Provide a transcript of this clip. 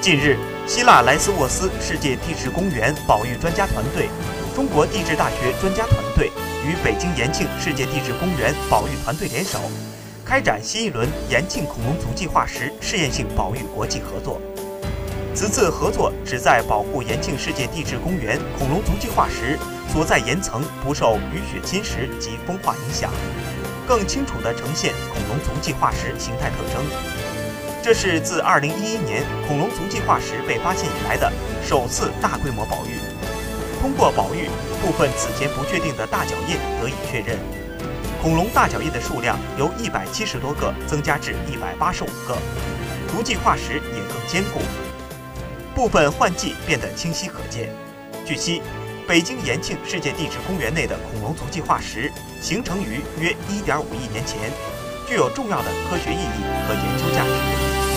近日，希腊莱斯沃斯世界地质公园保育专家团队、中国地质大学专家团队与北京延庆世界地质公园保育团队联手，开展新一轮延庆恐龙足迹化石试验性保育国际合作。此次合作旨在保护延庆世界地质公园恐龙足迹化石所在岩层不受雨雪侵蚀及风化影响，更清楚地呈现恐龙足迹化石形态特征。这是自2011年恐龙足迹化石被发现以来的首次大规模保育。通过保育，部分此前不确定的大脚印得以确认。恐龙大脚印的数量由170多个增加至185个，足迹化石也更坚固，部分换迹变得清晰可见。据悉，北京延庆世界地质公园内的恐龙足迹化石形成于约1.5亿年前，具有重要的科学意义和研究价值。